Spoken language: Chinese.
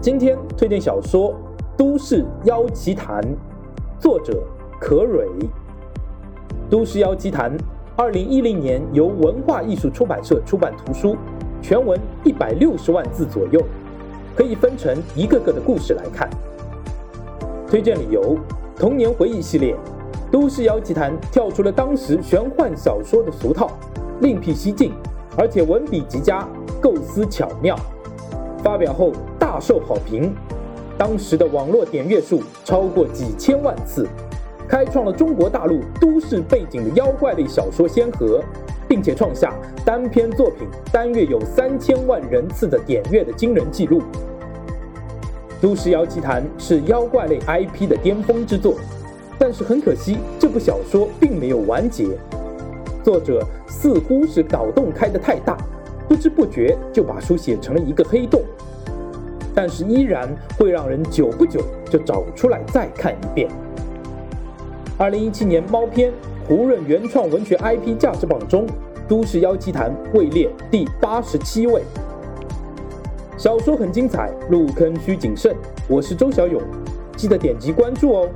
今天推荐小说《都市妖奇谈》，作者可蕊。《都市妖奇谈》二零一零年由文化艺术出版社出版图书，全文一百六十万字左右，可以分成一个个的故事来看。推荐理由：童年回忆系列，《都市妖奇谈》跳出了当时玄幻小说的俗套，另辟蹊径，而且文笔极佳，构思巧妙。发表后大受好评，当时的网络点阅数超过几千万次，开创了中国大陆都市背景的妖怪类小说先河，并且创下单篇作品单月有三千万人次的点阅的惊人记录。《都市妖奇谭》是妖怪类 IP 的巅峰之作，但是很可惜，这部小说并没有完结，作者似乎是脑洞开得太大。不知不觉就把书写成了一个黑洞，但是依然会让人久不久就找出来再看一遍。二零一七年猫篇胡润原创文学 IP 价值榜中，《都市妖奇谭》位列第八十七位。小说很精彩，入坑需谨慎。我是周小勇，记得点击关注哦。